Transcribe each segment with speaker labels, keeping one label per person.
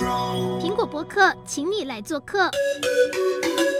Speaker 1: 苹果博客，请你来做客。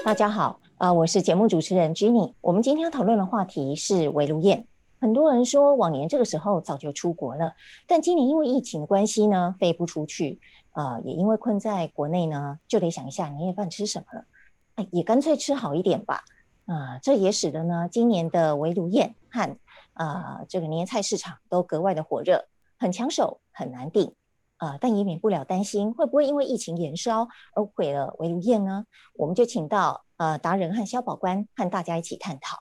Speaker 2: 大家好，啊、我是节目主持人 Jenny。我们今天要讨论的话题是围炉宴。很多人说往年这个时候早就出国了，但今年因为疫情的关系呢，飞不出去。呃，也因为困在国内呢，就得想一下年夜饭吃什么了。哎，也干脆吃好一点吧。啊、这也使得呢，今年的围炉宴和啊、这个年菜市场都格外的火热，很抢手，很难订。呃，但也免不了担心会不会因为疫情延烧而毁了围炉宴呢？我们就请到呃达人和消保官和大家一起探讨。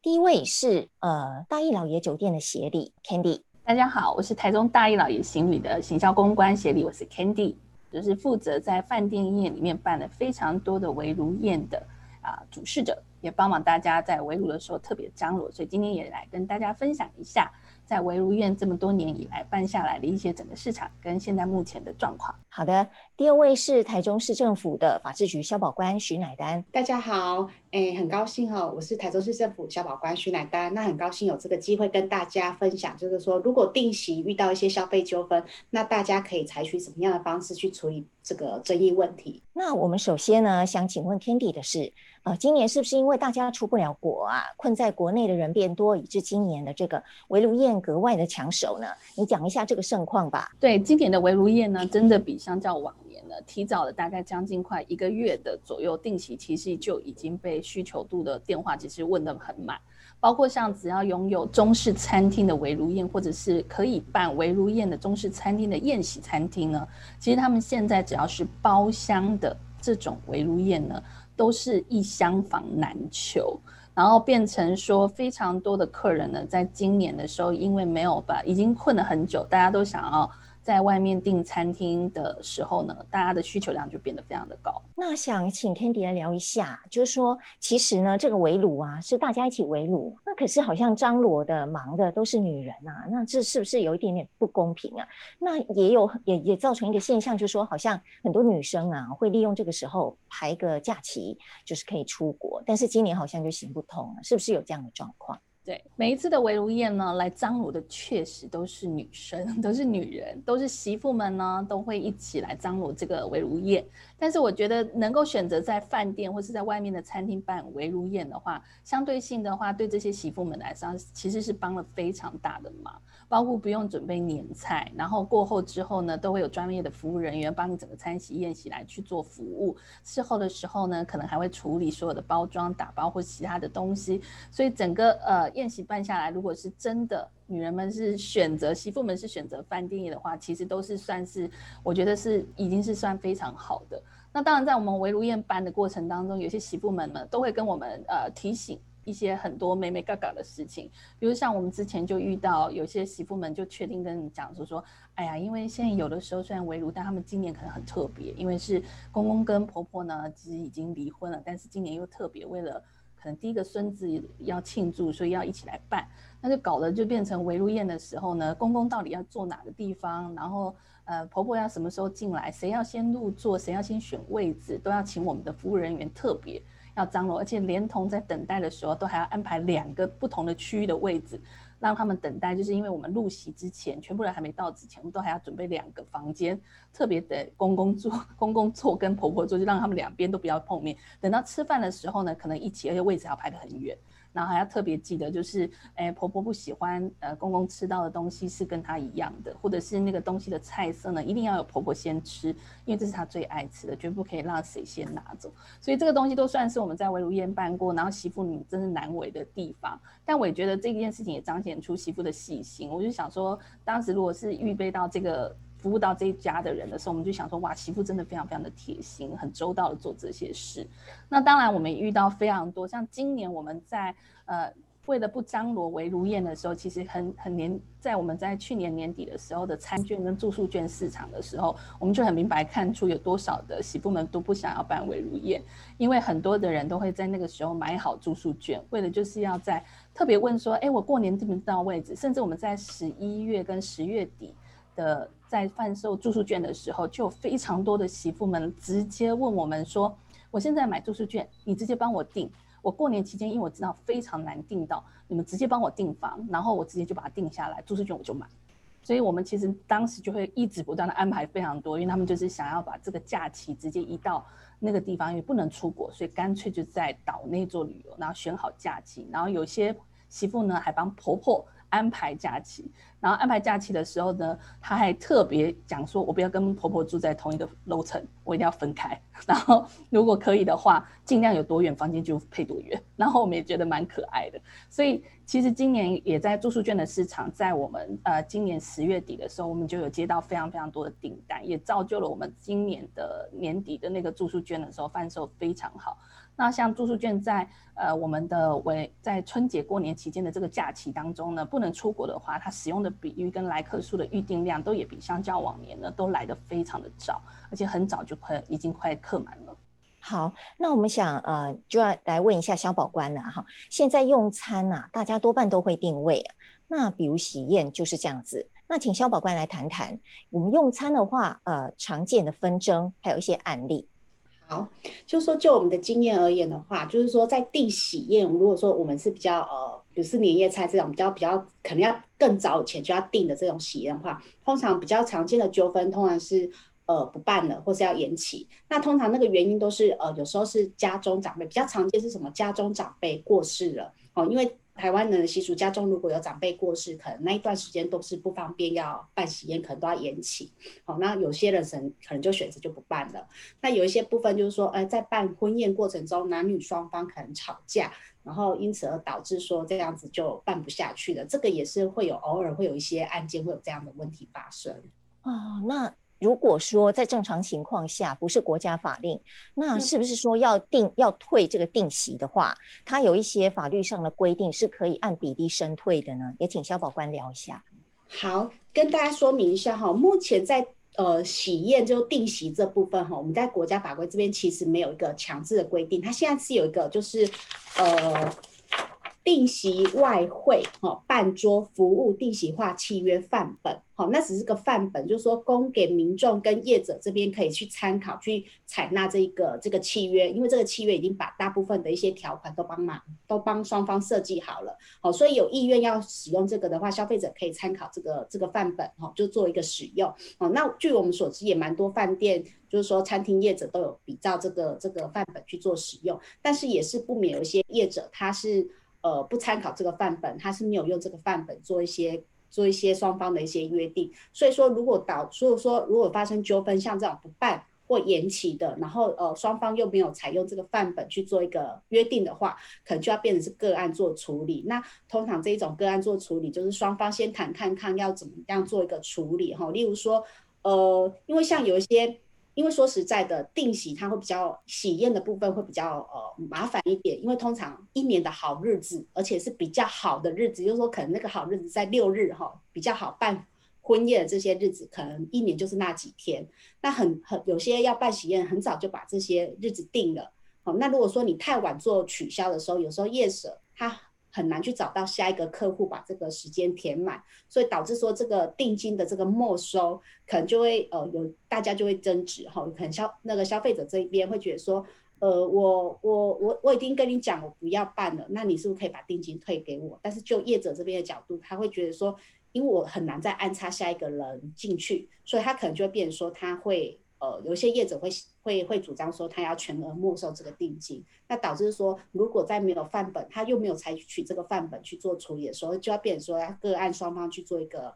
Speaker 2: 第一位是呃大义老爷酒店的协理 Candy。
Speaker 3: 大家好，我是台中大义老爷行旅的行销公关协理，我是 Candy，就是负责在饭店业里面办了非常多的围炉宴的啊、主事者，也帮忙大家在围炉的时候特别张罗，所以今天也来跟大家分享一下。在维如院这么多年以来办下来的一些整个市场跟现在目前的状况。
Speaker 2: 好的，第二位是台中市政府的法制局消保官徐乃丹。
Speaker 4: 大家好，哎，很高兴哦，我是台中市政府消保官徐乃丹。那很高兴有这个机会跟大家分享，就是说如果定期遇到一些消费纠纷，那大家可以采取什么样的方式去处理这个争议问题？
Speaker 2: 那我们首先呢，想请问 Candy 的是。呃，今年是不是因为大家出不了国啊，困在国内的人变多，以致今年的这个围炉宴格外的抢手呢？你讲一下这个盛况吧。
Speaker 3: 对，今年的围炉宴呢，真的比相较往年呢，提早了大概将近快一个月的左右定期，其实就已经被需求度的电话其实问得很满。包括像只要拥有中式餐厅的围炉宴，或者是可以办围炉宴的中式餐厅的宴席餐厅呢，其实他们现在只要是包厢的这种围炉宴呢。都是一厢房难求，然后变成说非常多的客人呢，在今年的时候，因为没有把，已经困了很久，大家都想要。在外面订餐厅的时候呢，大家的需求量就变得非常的高。
Speaker 2: 那想请 Candy 来聊一下，就是说，其实呢，这个围炉啊，是大家一起围炉，那可是好像张罗的忙的都是女人啊，那这是不是有一点点不公平啊？那也有也也造成一个现象，就是说，好像很多女生啊，会利用这个时候排个假期，就是可以出国，但是今年好像就行不通了，是不是有这样的状况？
Speaker 3: 对，每一次的围炉宴呢，来张罗的确实都是女生，都是女人，都是媳妇们呢，都会一起来张罗这个围炉宴。但是我觉得能够选择在饭店或是在外面的餐厅办围炉宴的话，相对性的话，对这些媳妇们来说，其实是帮了非常大的忙。包括不用准备年菜，然后过后之后呢，都会有专业的服务人员帮你整个餐席宴席来去做服务。事后的时候呢，可能还会处理所有的包装、打包或其他的东西。所以整个呃宴席办下来，如果是真的女人们是选择媳妇们是选择饭店业的话，其实都是算是我觉得是已经是算非常好的。那当然，在我们围炉宴办的过程当中，有些媳妇们呢都会跟我们呃提醒。一些很多美美嘎嘎的事情，比如像我们之前就遇到有些媳妇们就确定跟你讲说说，哎呀，因为现在有的时候虽然围炉，但他们今年可能很特别，因为是公公跟婆婆呢其实已经离婚了，但是今年又特别为了可能第一个孙子要庆祝，所以要一起来办，那就搞得就变成围炉宴的时候呢，公公到底要坐哪个地方，然后呃婆婆要什么时候进来，谁要先入座，谁要先选位置，都要请我们的服务人员特别。要张罗，而且连同在等待的时候，都还要安排两个不同的区域的位置，让他们等待。就是因为我们入席之前，全部人还没到之前，我们都还要准备两个房间，特别的公公坐、公公坐跟婆婆坐，就让他们两边都不要碰面。等到吃饭的时候呢，可能一起，而且位置要排得很远。然后还要特别记得，就是，哎，婆婆不喜欢，呃，公公吃到的东西是跟她一样的，或者是那个东西的菜色呢，一定要有婆婆先吃，因为这是她最爱吃的，绝不可以让谁先拿走。所以这个东西都算是我们在围炉宴办过，然后媳妇你真是难为的地方。但我也觉得这件事情也彰显出媳妇的细心。我就想说，当时如果是预备到这个。服务到这一家的人的时候，我们就想说，哇，媳妇真的非常非常的贴心，很周到的做这些事。那当然，我们遇到非常多，像今年我们在呃为了不张罗围炉宴的时候，其实很很年，在我们在去年年底的时候的餐券跟住宿券市场的时候，我们就很明白看出有多少的媳妇们都不想要办围炉宴，因为很多的人都会在那个时候买好住宿券，为了就是要在特别问说，哎，我过年知不知道位置？甚至我们在十一月跟十月底的。在贩售住宿券的时候，就有非常多的媳妇们直接问我们说：“我现在买住宿券，你直接帮我订。我过年期间，因为我知道非常难订到，你们直接帮我订房，然后我直接就把它订下来，住宿券我就买。”所以我们其实当时就会一直不断的安排非常多，因为他们就是想要把这个假期直接移到那个地方，因为不能出国，所以干脆就在岛内做旅游，然后选好假期，然后有些媳妇呢还帮婆婆安排假期。然后安排假期的时候呢，他还特别讲说，我不要跟婆婆住在同一个楼层，我一定要分开。然后如果可以的话，尽量有多远房间就配多远。然后我们也觉得蛮可爱的。所以其实今年也在住宿券的市场，在我们呃今年十月底的时候，我们就有接到非常非常多的订单，也造就了我们今年的年底的那个住宿券的时候贩售非常好。那像住宿券在呃我们的为在春节过年期间的这个假期当中呢，不能出国的话，它使用的比率跟来客数的预订量都也比相较往年呢都来得非常的早，而且很早就快已经快客满了。
Speaker 2: 好，那我们想呃就要来问一下萧宝官了哈，现在用餐呐、啊，大家多半都会订位，那比如喜宴就是这样子，那请萧宝官来谈谈我们用餐的话，呃常见的纷争还有一些案例。
Speaker 4: 好，就说就我们的经验而言的话，就是说在订喜宴，如果说我们是比较呃，比如是年夜菜这种比较比较可能要更早以前就要订的这种喜宴的话，通常比较常见的纠纷，通常是呃不办了，或是要延期。那通常那个原因都是呃有时候是家中长辈，比较常见是什么？家中长辈过世了哦，因为。台湾人的习俗，家中如果有长辈过世，可能那一段时间都是不方便要办喜宴，可能都要延期。好，那有些人可能就选择就不办了。那有一些部分就是说，呃，在办婚宴过程中，男女双方可能吵架，然后因此而导致说这样子就办不下去了。这个也是会有偶尔会有一些案件会有这样的问题发生。
Speaker 2: 哦，那。如果说在正常情况下不是国家法令，那是不是说要定要退这个定席的话，它有一些法律上的规定是可以按比例申退的呢？也请萧宝官聊一下。
Speaker 4: 好，跟大家说明一下哈，目前在呃喜宴就定席这部分哈，我们在国家法规这边其实没有一个强制的规定，它现在是有一个就是呃。定席外烩，哈，办桌服务定席化契约范本，好，那只是个范本，就是说供给民众跟业者这边可以去参考，去采纳这个这个契约，因为这个契约已经把大部分的一些条款都帮忙都帮双方设计好了，好，所以有意愿要使用这个的话，消费者可以参考这个这个范本，哈，就做一个使用，哦，那据我们所知，也蛮多饭店，就是说餐厅业者都有比照这个这个范本去做使用，但是也是不免有一些业者他是。呃，不参考这个范本，他是没有用这个范本做一些做一些双方的一些约定。所以说，如果导，所以说如果发生纠纷，像这种不办或延期的，然后呃双方又没有采用这个范本去做一个约定的话，可能就要变成是个案做处理。那通常这一种个案做处理，就是双方先谈看看要怎么样做一个处理哈。例如说，呃，因为像有一些。因为说实在的，定喜它会比较喜宴的部分会比较呃麻烦一点，因为通常一年的好日子，而且是比较好的日子，就是说可能那个好日子在六日哈，比较好办婚宴的这些日子，可能一年就是那几天。那很很有些要办喜宴，很早就把这些日子定了。好，那如果说你太晚做取消的时候，有时候业者他。很难去找到下一个客户把这个时间填满，所以导致说这个定金的这个没收，可能就会呃有大家就会争执哈，可能消那个消费者这一边会觉得说，呃我我我我已经跟你讲我不要办了，那你是不是可以把定金退给我？但是就业者这边的角度，他会觉得说，因为我很难再安插下一个人进去，所以他可能就会变成说他会。呃，有些业者会会会主张说他要全额没收这个定金，那导致说如果在没有范本，他又没有采取这个范本去做处理的时候，就要变成说要个案双方去做一个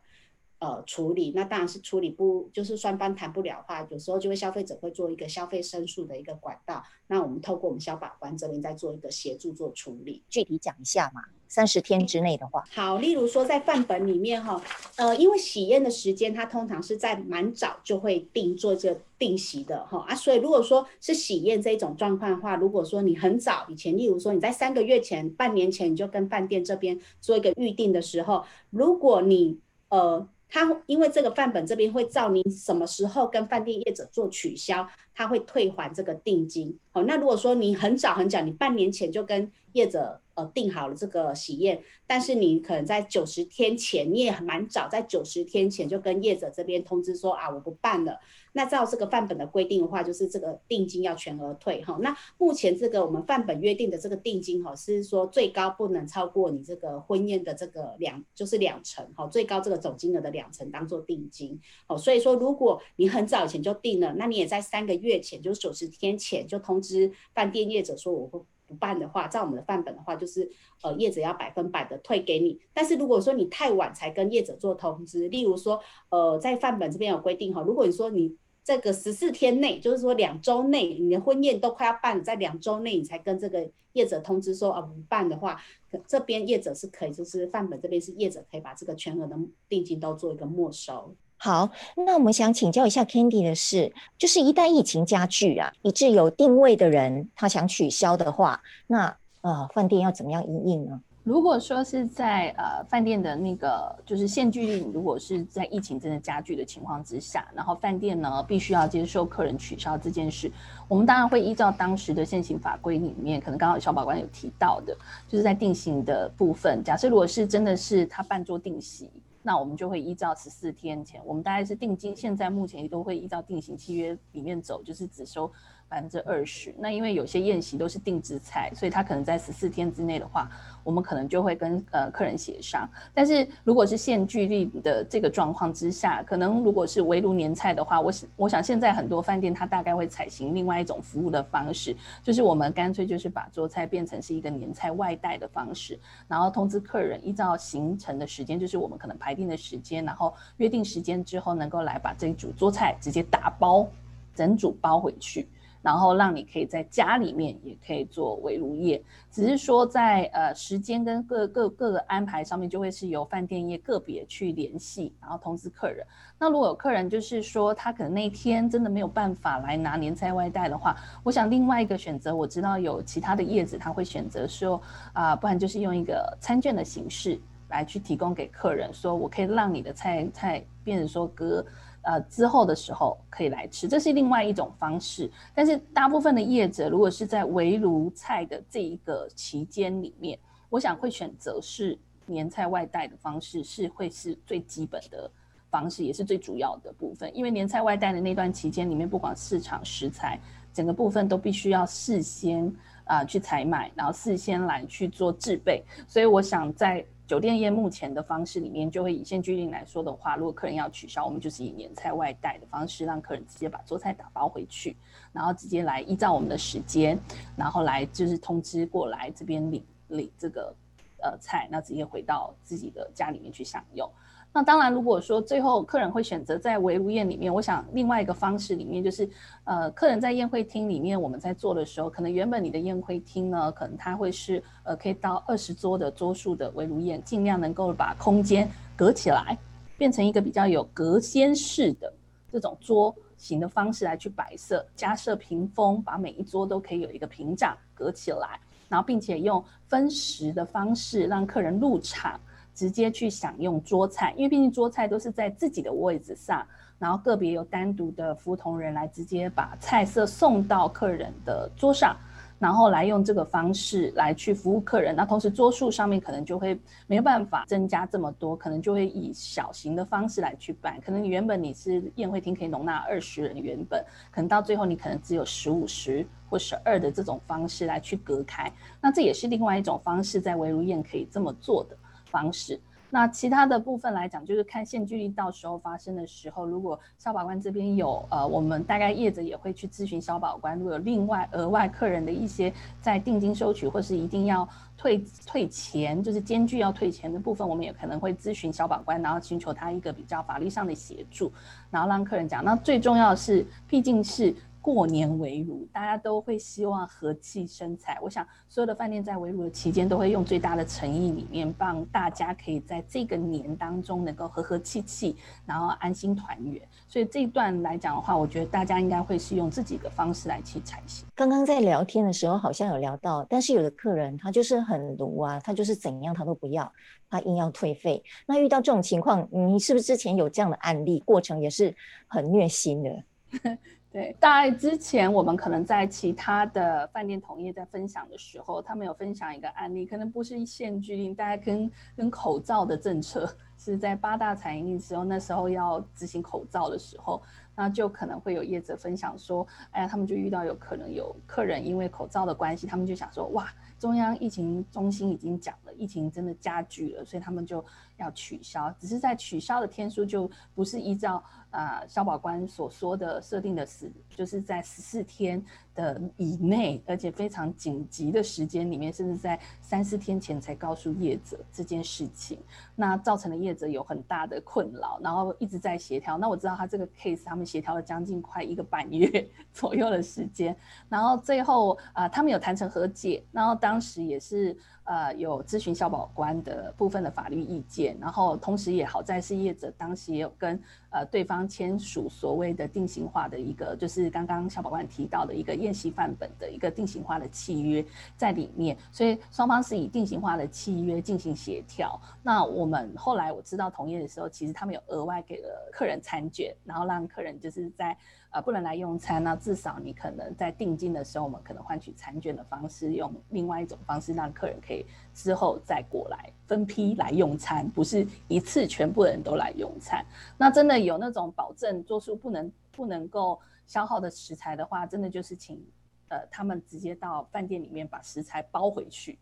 Speaker 4: 呃处理，那当然是处理不就是双方谈不了的话，有时候就会消费者会做一个消费申诉的一个管道，那我们透过我们消保官这边再做一个协助做处理，
Speaker 2: 具体讲一下嘛。三十天之内的话，
Speaker 4: 好，例如说在范本里面哈，呃，因为喜宴的时间，它通常是在蛮早就会定做这个定席的哈啊，所以如果说是喜宴这种状况的话，如果说你很早以前，例如说你在三个月前、半年前你就跟饭店这边做一个预定的时候，如果你呃。他因为这个范本这边会照你什么时候跟饭店业者做取消，他会退还这个定金。那如果说你很早很早，你半年前就跟业者呃订好了这个喜宴，但是你可能在九十天前，你也蛮早，在九十天前就跟业者这边通知说啊，我不办了。那照这个范本的规定的话，就是这个定金要全额退哈。那目前这个我们范本约定的这个定金哈，是说最高不能超过你这个婚宴的这个两，就是两成哈，最高这个总金额的两成当做定金哦。所以说，如果你很早以前就定了，那你也在三个月前，就是九十天前就通知知饭店业者说我不不办的话，照我们的范本的话，就是呃业者要百分百的退给你。但是如果说你太晚才跟业者做通知，例如说呃在范本这边有规定哈，如果你说你这个十四天内，就是说两周内，你的婚宴都快要办，在两周内你才跟这个业者通知说啊不办的话，这边业者是可以，就是范本这边是业者可以把这个全额的定金都做一个没收。
Speaker 2: 好，那我们想请教一下 Candy 的是，就是一旦疫情加剧啊，以致有定位的人他想取消的话，那呃饭店要怎么样因应呢？
Speaker 3: 如果说是在呃饭店的那个就是限距令，如果是在疫情真的加剧的情况之下，然后饭店呢必须要接受客人取消这件事，我们当然会依照当时的现行法规里面，可能刚刚小宝官有提到的，就是在定型的部分，假设如果是真的是他办桌定席，那我们就会依照十四天前，我们大概是定金，现在目前都会依照定型契约里面走，就是只收。百分之二十，那因为有些宴席都是定制菜，所以他可能在十四天之内的话，我们可能就会跟呃客人协商。但是如果是限聚令的这个状况之下，可能如果是围炉年菜的话，我想我想现在很多饭店它大概会采行另外一种服务的方式，就是我们干脆就是把桌菜变成是一个年菜外带的方式，然后通知客人依照行程的时间，就是我们可能排定的时间，然后约定时间之后能够来把这一组桌菜直接打包，整组包回去。然后让你可以在家里面也可以做围炉宴，只是说在呃时间跟各各各个安排上面，就会是由饭店业个别去联系，然后通知客人。那如果有客人就是说他可能那天真的没有办法来拿年菜外带的话，我想另外一个选择，我知道有其他的业子他会选择说啊、不然就是用一个餐券的形式来去提供给客人，说我可以让你的菜菜变成说隔。呃，之后的时候可以来吃，这是另外一种方式。但是大部分的业者，如果是在围炉菜的这一个期间里面，我想会选择是年菜外带的方式，是会是最基本的方式，也是最主要的部分。因为年菜外带的那段期间里面，不管市场食材，整个部分都必须要事先啊、去采买，然后事先来去做制备。所以我想在。酒店业目前的方式里面，就会以现居令来说的话，如果客人要取消，我们就是以年菜外带的方式，让客人直接把桌菜打包回去，然后直接来依照我们的时间，然后来就是通知过来这边领领这个呃菜，那直接回到自己的家里面去享用。那当然，如果说最后客人会选择在围炉宴里面，我想另外一个方式里面就是，呃，客人在宴会厅里面我们在做的时候，可能原本你的宴会厅呢，可能它会是呃可以到二十桌的桌数的围炉宴，尽量能够把空间隔起来，变成一个比较有隔间式的这种桌型的方式来去摆设，加设屏风，把每一桌都可以有一个屏障隔起来，然后并且用分食的方式让客人入场。直接去享用桌菜，因为毕竟桌菜都是在自己的位置上，然后个别有单独的服务同仁来直接把菜色送到客人的桌上，然后来用这个方式来去服务客人。那同时桌数上面可能就会没有办法增加这么多，可能就会以小型的方式来去办。可能你原本你是宴会厅可以容纳二十人，原本可能到最后你可能只有十五十或十二的这种方式来去隔开。那这也是另外一种方式，在围炉宴可以这么做的方式，那其他的部分来讲，就是看限距令到时候发生的时候，如果消保官这边有呃，我们大概业者也会去咨询消保官，如果有另外额外客人的一些在定金收取或是一定要退退钱，就是间距要退钱的部分，我们也可能会咨询消保官，然后寻求他一个比较法律上的协助，然后让客人讲。那最重要是，毕竟是。过年围炉，大家都会希望和气生财。我想所有的饭店在围炉的期间，都会用最大的诚意里面，帮大家可以在这个年当中能够和和气气，然后安心团圆。所以这一段来讲的话，我觉得大家应该会是用自己的方式来去才行。
Speaker 2: 刚刚在聊天的时候，好像有聊到，但是有的客人他就是很卢啊，他就是怎样他都不要，他硬要退费。那遇到这种情况，你是不是之前有这样的案例？过程也是很虐心的。
Speaker 3: 对，大概之前我们可能在其他的饭店同业在分享的时候，他们有分享一个案例，可能不是限聚令，大概跟跟口罩的政策是在八大产业的时候，那时候要执行口罩的时候，那就可能会有业者分享说，哎呀，他们就遇到有可能有客人因为口罩的关系，他们就想说，哇，中央疫情中心已经讲了，疫情真的加剧了，所以他们就要取消，只是在取消的天数就不是依照。啊，消保官所说的设定的是，就是在十四天的以内，而且非常紧急的时间里面，甚至在三四天前才告诉业者这件事情，那造成了业者有很大的困扰，然后一直在协调。那我知道他这个 case，他们协调了将近快一个半月左右的时间，然后最后啊、他们有谈成和解，然后当时也是。呃，有咨询消保官的部分的法律意见，然后同时也好在是业者当时也有跟呃对方签署所谓的定型化的一个，就是刚刚小宝官提到的一个宴席范本的一个定型化的契约在里面，所以双方是以定型化的契约进行协调。那我们后来我知道同业的时候，其实他们有额外给了客人餐券，然后让客人就是在。呃，不能来用餐，那至少你可能在定金的时候，我们可能换取餐券的方式，用另外一种方式让客人可以之后再过来分批来用餐，不是一次全部人都来用餐。那真的有那种保证做出不能不能够消耗的食材的话，真的就是请呃他们直接到饭店里面把食材包回去。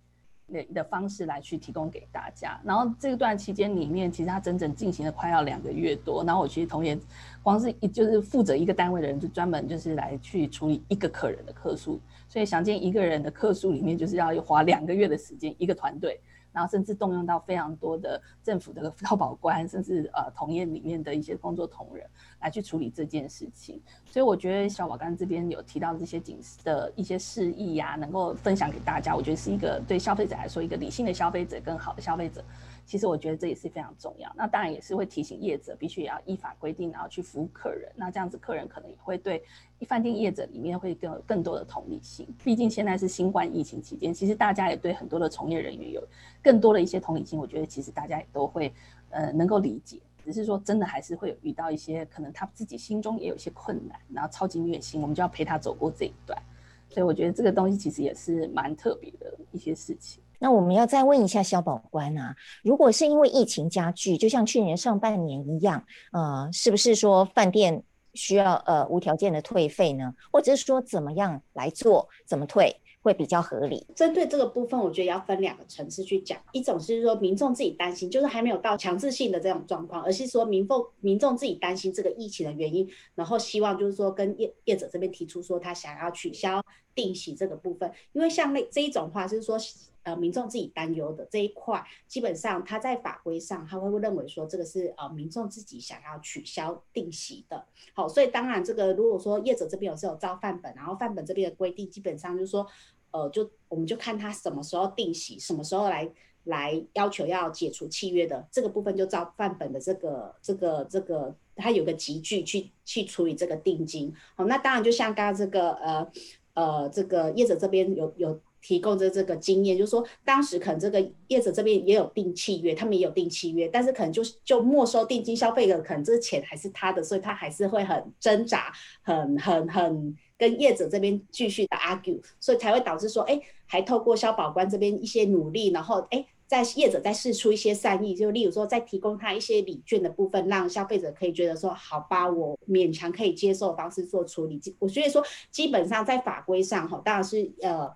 Speaker 3: 的方式来去提供给大家，然后这段期间里面，其实它整整进行了快要两个月多。然后我其实同业光是一就是负责一个单位的人，就专门就是来去处理一个客人的客诉，所以想见一个人的客诉里面，就是要花两个月的时间，一个团队。然后甚至动用到非常多的政府的消保官，甚至呃同业里面的一些工作同仁来去处理这件事情。所以我觉得消保官这边有提到这些警示的一些示意呀，能够分享给大家，我觉得是一个对消费者来说一个理性的消费者，更好的消费者。其实我觉得这也是非常重要。那当然也是会提醒业者必须也要依法规定，然后去服务客人。那这样子客人可能也会对饭店业者里面会更有更多的同理心。毕竟现在是新冠疫情期间，其实大家也对很多的从业人员有更多的一些同理心。我觉得其实大家也都会呃能够理解，只是说真的还是会有遇到一些可能他自己心中也有一些困难，然后超级虐心，我们就要陪他走过这一段。所以我觉得这个东西其实也是蛮特别的一些事情。
Speaker 2: 那我们要再问一下肖保官啊，如果是因为疫情加剧，就像去年上半年一样，呃，是不是说饭店需要呃无条件的退费呢？或者是说怎么样来做，怎么退会比较合理？
Speaker 4: 针对这个部分，我觉得要分两个层次去讲，一种是说民众自己担心，就是还没有到强制性的这种状况，而是说民众民众自己担心这个疫情的原因，然后希望就是说跟业业者这边提出说他想要取消定席这个部分，因为像那这一种话就是说。呃，民众自己担忧的这一块，基本上他在法规上，他会不会认为说这个是呃民众自己想要取消定席的。好，所以当然这个如果说业者这边有是有照范本，然后范本这边的规定基本上就是说，呃，就我们就看他什么时候定席，什么时候来来要求要解除契约的这个部分，就照范本的这个这个这个，他有个集聚去去处理这个定金。好，那当然就像刚刚这个呃呃这个业者这边有有。提供的这个经验，就是说，当时可能这个业者这边也有定契约，他们也有定契约，但是可能就就没收定金消费的，可能这钱还是他的，所以他还是会很挣扎，很很很跟业者这边继续的 argue，所以才会导致说，哎，还透过消保官这边一些努力，然后哎，在业者再释出一些善意，就例如说再提供他一些礼券的部分，让消费者可以觉得说，好吧，我勉强可以接受的方式做处理。我所以说，基本上在法规上哈，当然是呃。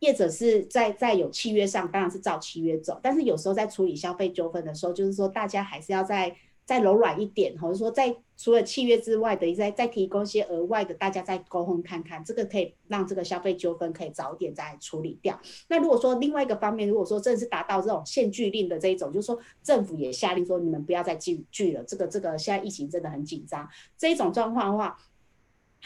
Speaker 4: 业者是在在有契约上，当然是照契约走。但是有时候在处理消费纠纷的时候，就是说大家还是要在再柔软一点，或者说在除了契约之外的，再再提供一些额外的，大家再沟通看看，这个可以让这个消费纠纷可以早点再处理掉。那如果说另外一个方面，如果说真的是达到这种限聚令的这一种，就是说政府也下令说你们不要再聚聚了，这个这个现在疫情真的很紧张，这一种状况的话。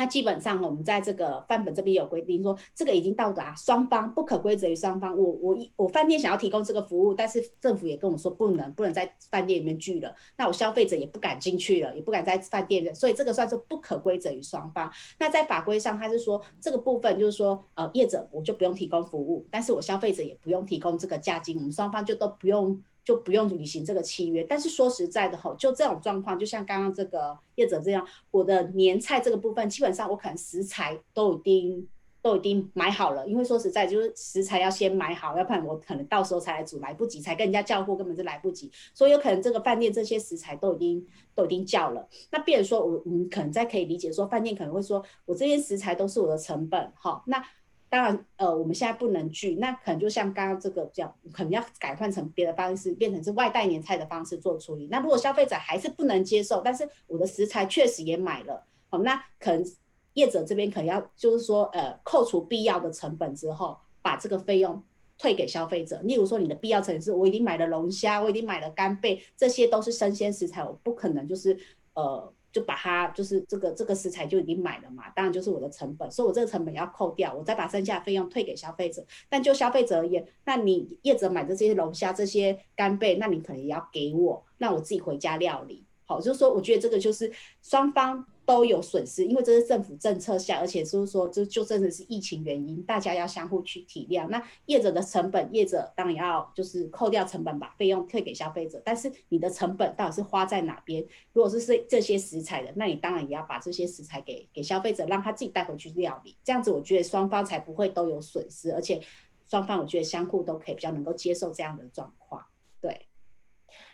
Speaker 4: 它基本上，我们在这个范本这边有规定说，这个已经到达双方不可归责于双方。我我我饭店想要提供这个服务，但是政府也跟我说不能不能在饭店里面聚了，那我消费者也不敢进去了，也不敢在饭店的，所以这个算是不可归责于双方。那在法规上，它是说这个部分就是说，呃，业者我就不用提供服务，但是我消费者也不用提供这个价金，我们双方就都不用。就不用履行这个契约。但是说实在的吼，就这种状况，就像刚刚这个业者这样，我的年菜这个部分，基本上我可能食材都已经都已经买好了，因为说实在就是食材要先买好，要不然我可能到时候才来煮来不及，才跟人家叫货根本就来不及。所以有可能这个饭店这些食材都已经都已经叫了，那变成说我我们可能再可以理解说，饭店可能会说我这些食材都是我的成本，好那。当然，呃，我们现在不能拒，那可能就像刚刚这个这样，可能要改换成别的方式，变成是外带年菜的方式做处理。那如果消费者还是不能接受，但是我的食材确实也买了，好，那可能业者这边可能要就是说，呃，扣除必要的成本之后，把这个费用退给消费者。例如说，你的必要成本是我已经买了龙虾，我已经买了干贝，这些都是生鲜食材，我不可能就是呃。就把它就是这个这个食材就已经买了嘛，当然就是我的成本，所以我这个成本要扣掉，我再把剩下的费用退给消费者。但就消费者而言，那你业者买的这些龙虾、这些干贝，那你可能也要给我，那我自己回家料理。好，就是说，我觉得这个就是双方。都有损失，因为这是政府政策下，而且就是说，就就真的是疫情原因，大家要相互去体谅。那业者的成本，业者当然要就是扣掉成本，把费用退给消费者。但是你的成本到底是花在哪边？如果是这这些食材的，那你当然也要把这些食材给给消费者，让他自己带回去料理。这样子，我觉得双方才不会都有损失，而且双方我觉得相互都可以比较能够接受这样的状况。对。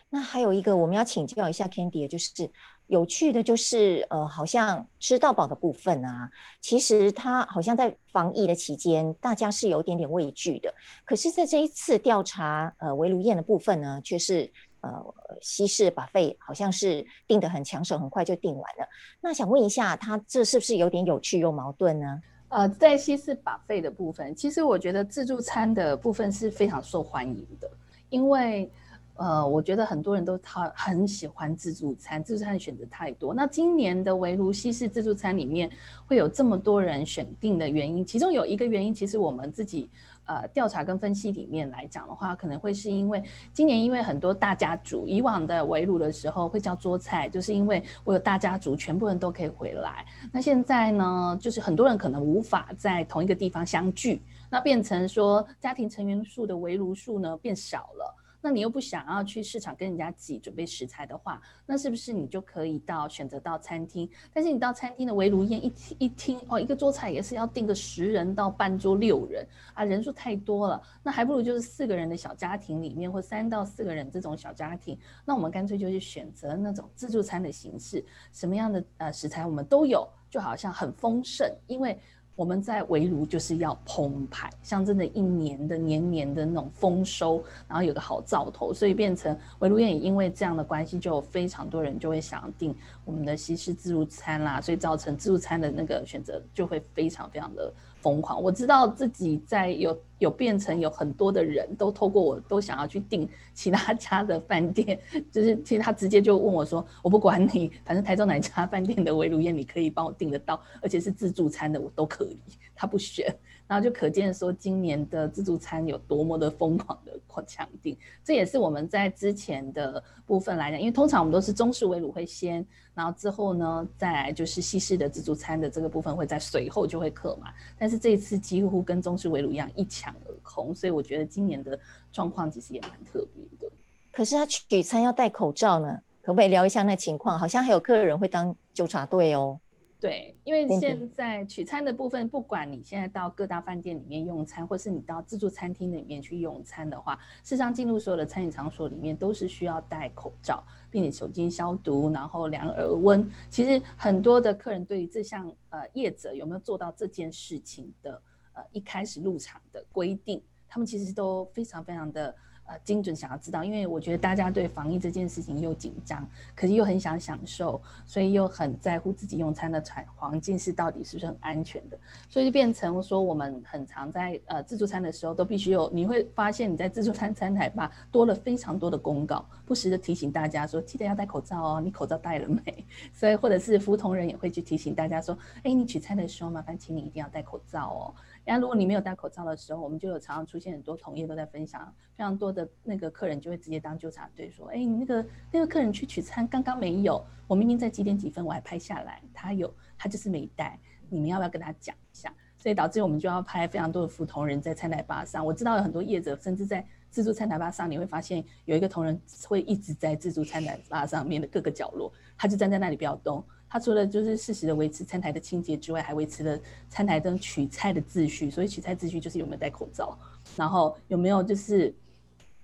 Speaker 2: 那还有一个我们要请教一下 Candy 就是。有趣的就是，呃，好像吃到饱的部分啊，其实它好像在防疫的期间，大家是有点点畏惧的。可是，在这一次调查，呃，围炉宴的部分呢，却是呃，西式 buffet 好像是订得很抢手，很快就订完了。那想问一下，他这是不是有点有趣又矛盾呢？
Speaker 3: 呃，在西式 buffet 的部分，其实我觉得自助餐的部分是非常受欢迎的，因为。呃，我觉得很多人都他很喜欢自助餐，自助餐的选择太多。那今年的围炉西式自助餐里面会有这么多人选定的原因，其中有一个原因，其实我们自己呃调查跟分析里面来讲的话，可能会是因为今年因为很多大家族，以往的围炉的时候会叫桌菜，就是因为我有大家族，全部人都可以回来。那现在呢，就是很多人可能无法在同一个地方相聚，那变成说家庭成员数的围炉数呢变少了。那你又不想要去市场跟人家挤准备食材的话，那是不是你就可以到选择到餐厅？但是你到餐厅的围炉宴一一听哦，一个桌菜也是要订个十人到半桌六人啊，人数太多了，那还不如就是四个人的小家庭里面，或三到四个人这种小家庭，那我们干脆就去选择那种自助餐的形式，什么样的呃食材我们都有，就好像很丰盛，因为。我们在围炉就是要澎湃，像真的一年的年年的那种丰收，然后有个好兆头，所以变成围炉宴也因为这样的关系，就有非常多人就会想订我们的西式自助餐啦，所以造成自助餐的那个选择就会非常非常的。疯狂！我知道自己在有有变成有很多的人都透过我都想要去订其他家的饭店，就是其实他直接就问我说：“我不管你，反正台州哪家饭店的围炉宴你可以帮我订得到，而且是自助餐的，我都可以。”他不选。然后就可见说，今年的自助餐有多么的疯狂的抢订，这也是我们在之前的部分来讲，因为通常我们都是中式围炉会先，然后之后呢，再来就是西式的自助餐的这个部分会在随后就会客嘛。但是这一次几乎跟中式围炉一样一抢而空，所以我觉得今年的状况其实也蛮特别的。
Speaker 2: 可是他取餐要戴口罩呢，可不可以聊一下那情况？好像还有客人会当纠察队哦。
Speaker 3: 对，因为现在取餐的部分，不管你现在到各大饭店里面用餐，或是你到自助餐厅里面去用餐的话，事实上进入所有的餐饮场所里面都是需要戴口罩，并且酒精消毒，然后量耳温。其实很多的客人对于这项呃业者有没有做到这件事情的呃一开始入场的规定，他们其实都非常非常的。呃，精准想要知道，因为我觉得大家对防疫这件事情又紧张，可是又很想享受，所以又很在乎自己用餐的环环境是到底是不是很安全的，所以就变成说我们很常在呃自助餐的时候都必须有，你会发现你在自助餐餐台吧多了非常多的公告，不时的提醒大家说记得要戴口罩哦，你口罩戴了没？所以或者是服务同仁也会去提醒大家说，哎，你取餐的时候麻烦请你一定要戴口罩哦。然后如果你没有戴口罩的时候，我们就有常常出现很多同业都在分享，非常多的那个客人就会直接当纠察队说：“哎，你那个那个客人去取餐刚刚没有，我明明在几点几分我还拍下来，他有，他就是没带，你们要不要跟他讲一下？”所以导致我们就要拍非常多的服同仁在餐台吧上。我知道有很多业者甚至在自助餐台吧上，你会发现有一个同仁会一直在自助餐台吧上面的各个角落，他就站在那里不要动。他除了就是适时的维持餐台的清洁之外，还维持了餐台灯取菜的秩序。所以取菜秩序就是有没有戴口罩，然后有没有就是。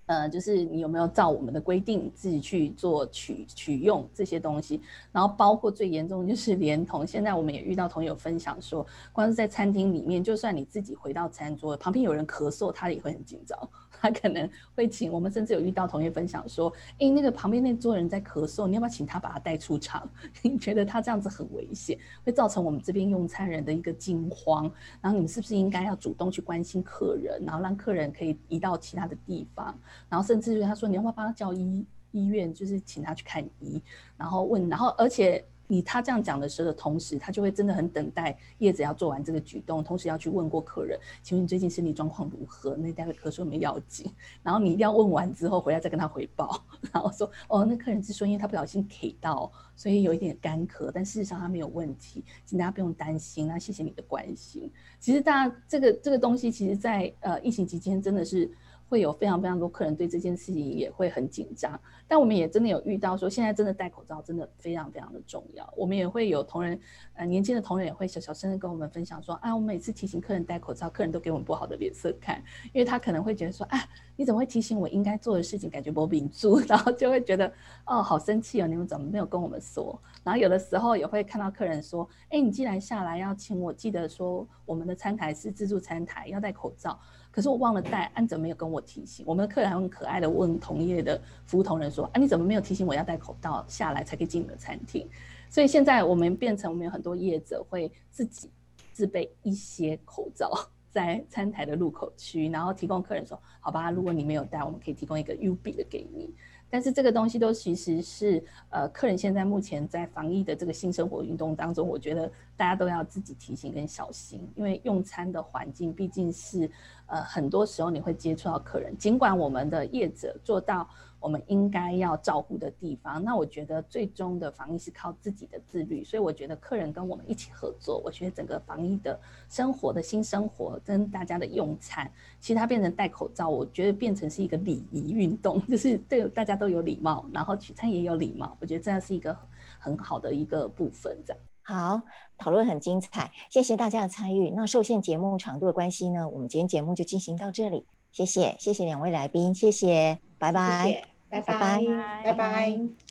Speaker 3: 呃，就是你有没有照我们的规定自己去做取取用这些东西，然后包括最严重的就是连同现在我们也遇到同友分享说，光是在餐厅里面，就算你自己回到餐桌旁边有人咳嗽，他也会很紧张。他可能会请我们，甚至有遇到同学分享说：“哎，那个旁边那桌人在咳嗽，你要不要请他把他带出场？你觉得他这样子很危险，会造成我们这边用餐人的一个惊慌。然后你们是不是应该要主动去关心客人，然后让客人可以移到其他的地方？然后甚至他说你要不要帮他叫医医院，就是请他去看医，然后问，然后而且。”你他这样讲的时候同时，他就会真的很等待叶子要做完这个举动，同时要去问过客人，请问你最近身体状况如何？那待会咳嗽有没要紧，然后你一定要问完之后回来再跟他回报，然后说哦，那客人是说因为他不小心咳到，所以有一点干咳，但事实上他没有问题，请大家不用担心啊，谢谢你的关心。其实大家这个这个东西，其实在呃疫情期间真的是。会有非常非常多客人对这件事情也会很紧张，但我们也真的有遇到说，现在真的戴口罩真的非常非常的重要。我们也会有同仁，呃，年轻的同仁也会小小声的跟我们分享说，啊，我每次提醒客人戴口罩，客人都给我们不好的脸色看，因为他可能会觉得说，啊，你怎么会提醒我应该做的事情，感觉不秉住，然后就会觉得，哦，好生气哦，你们怎么没有跟我们说？然后有的时候也会看到客人说，哎，你既然下来要请我记得说，我们的餐台是自助餐台，要戴口罩。可是我忘了带，安怎么没有跟我提醒？我们的客人还很可爱的问同业的服务同仁说：“啊，你怎么没有提醒我要戴口罩下来才可以进你的餐厅？”所以现在我们变成我们有很多业者会自己自备一些口罩在餐台的入口区，然后提供客人说：“好吧，如果你没有带，我们可以提供一个 U B 的给你。”但是这个东西都其实是呃，客人现在目前在防疫的这个性生活运动当中，我觉得大家都要自己提醒跟小心，因为用餐的环境毕竟是呃，很多时候你会接触到客人，尽管我们的业者做到。我们应该要照顾的地方，那我觉得最终的防疫是靠自己的自律，所以我觉得客人跟我们一起合作，我觉得整个防疫的生活的新生活跟大家的用餐，其实它变成戴口罩，我觉得变成是一个礼仪运动，就是对大家都有礼貌，然后取餐也有礼貌，我觉得这样是一个很好的一个部分。这样
Speaker 2: 好，讨论很精彩，谢谢大家的参与。那受限节目长度的关系呢，我们今天节目就进行到这里，谢谢，谢谢两位来宾，谢谢，拜拜。谢谢拜拜，拜拜。